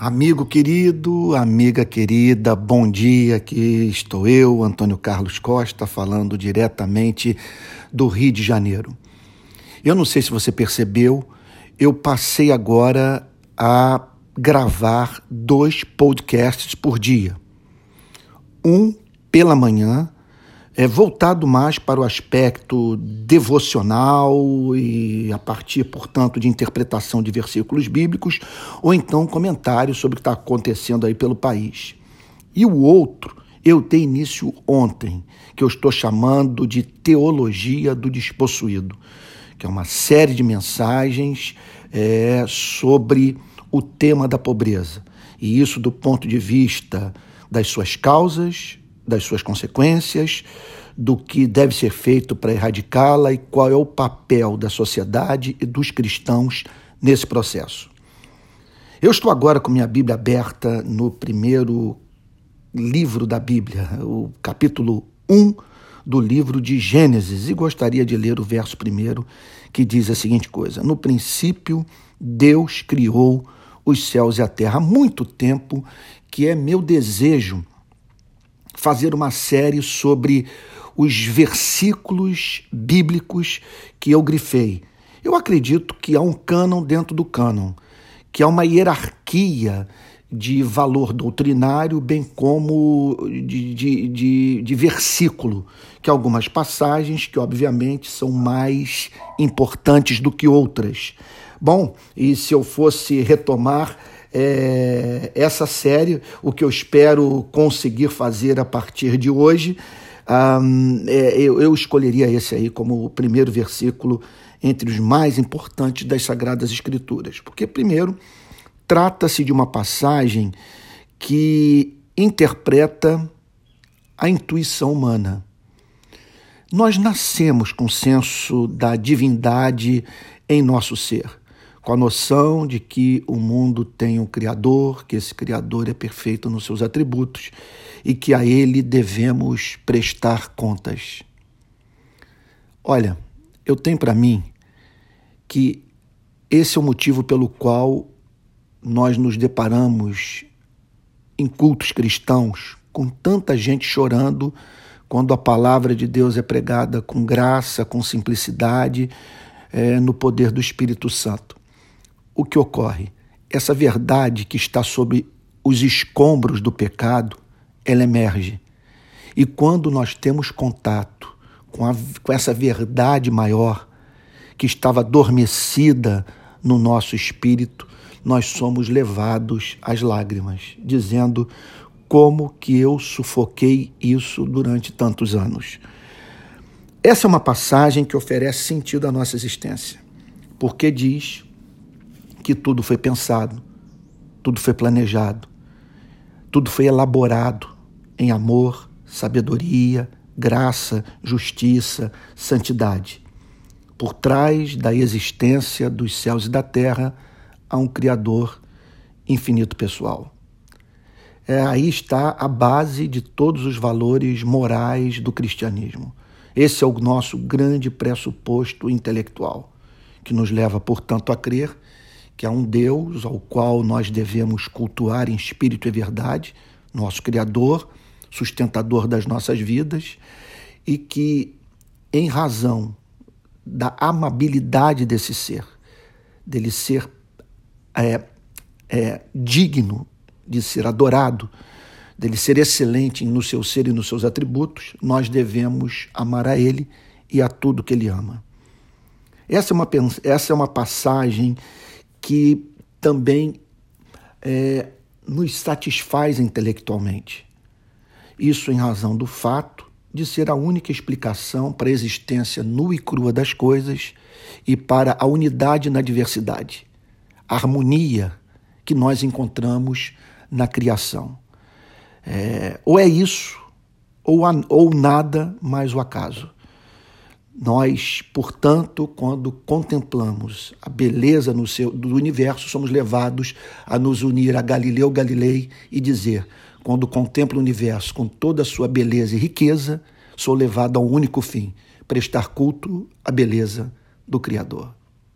Amigo querido, amiga querida, bom dia. Aqui estou eu, Antônio Carlos Costa, falando diretamente do Rio de Janeiro. Eu não sei se você percebeu, eu passei agora a gravar dois podcasts por dia. Um pela manhã é voltado mais para o aspecto devocional e a partir, portanto, de interpretação de versículos bíblicos, ou então comentários sobre o que está acontecendo aí pelo país. E o outro eu dei início ontem, que eu estou chamando de Teologia do Despossuído, que é uma série de mensagens é, sobre o tema da pobreza. E isso do ponto de vista das suas causas, das suas consequências, do que deve ser feito para erradicá-la e qual é o papel da sociedade e dos cristãos nesse processo. Eu estou agora com minha Bíblia aberta no primeiro livro da Bíblia, o capítulo 1 do livro de Gênesis, e gostaria de ler o verso primeiro, que diz a seguinte coisa: No princípio, Deus criou os céus e a terra. Há muito tempo que é meu desejo fazer uma série sobre os versículos bíblicos que eu grifei. Eu acredito que há um cânon dentro do cânon, que há uma hierarquia de valor doutrinário, bem como de, de, de, de, versículo, que algumas passagens que obviamente são mais importantes do que outras. Bom, e se eu fosse retomar é, essa série, o que eu espero conseguir fazer a partir de hoje, um, é, eu, eu escolheria esse aí como o primeiro versículo entre os mais importantes das Sagradas Escrituras. Porque, primeiro, trata-se de uma passagem que interpreta a intuição humana. Nós nascemos com o senso da divindade em nosso ser com a noção de que o mundo tem um Criador, que esse Criador é perfeito nos seus atributos e que a Ele devemos prestar contas. Olha, eu tenho para mim que esse é o motivo pelo qual nós nos deparamos em cultos cristãos com tanta gente chorando quando a palavra de Deus é pregada com graça, com simplicidade, é, no poder do Espírito Santo o que ocorre? Essa verdade que está sobre os escombros do pecado, ela emerge. E quando nós temos contato com, a, com essa verdade maior, que estava adormecida no nosso espírito, nós somos levados às lágrimas, dizendo como que eu sufoquei isso durante tantos anos. Essa é uma passagem que oferece sentido à nossa existência, porque diz que tudo foi pensado, tudo foi planejado, tudo foi elaborado em amor, sabedoria, graça, justiça, santidade. Por trás da existência dos céus e da terra há um Criador infinito pessoal. É, aí está a base de todos os valores morais do cristianismo. Esse é o nosso grande pressuposto intelectual, que nos leva, portanto, a crer que há um Deus ao qual nós devemos cultuar em espírito e verdade, nosso Criador, sustentador das nossas vidas, e que, em razão da amabilidade desse ser, dele ser é, é, digno de ser adorado, dele ser excelente no seu ser e nos seus atributos, nós devemos amar a Ele e a tudo que Ele ama. Essa é uma, essa é uma passagem que também é, nos satisfaz intelectualmente. Isso em razão do fato de ser a única explicação para a existência nua e crua das coisas e para a unidade na diversidade, a harmonia que nós encontramos na criação. É, ou é isso, ou, a, ou nada mais o acaso. Nós, portanto, quando contemplamos a beleza seu, do universo, somos levados a nos unir a Galileu Galilei e dizer: quando contemplo o universo com toda a sua beleza e riqueza, sou levado a um único fim: prestar culto à beleza do Criador.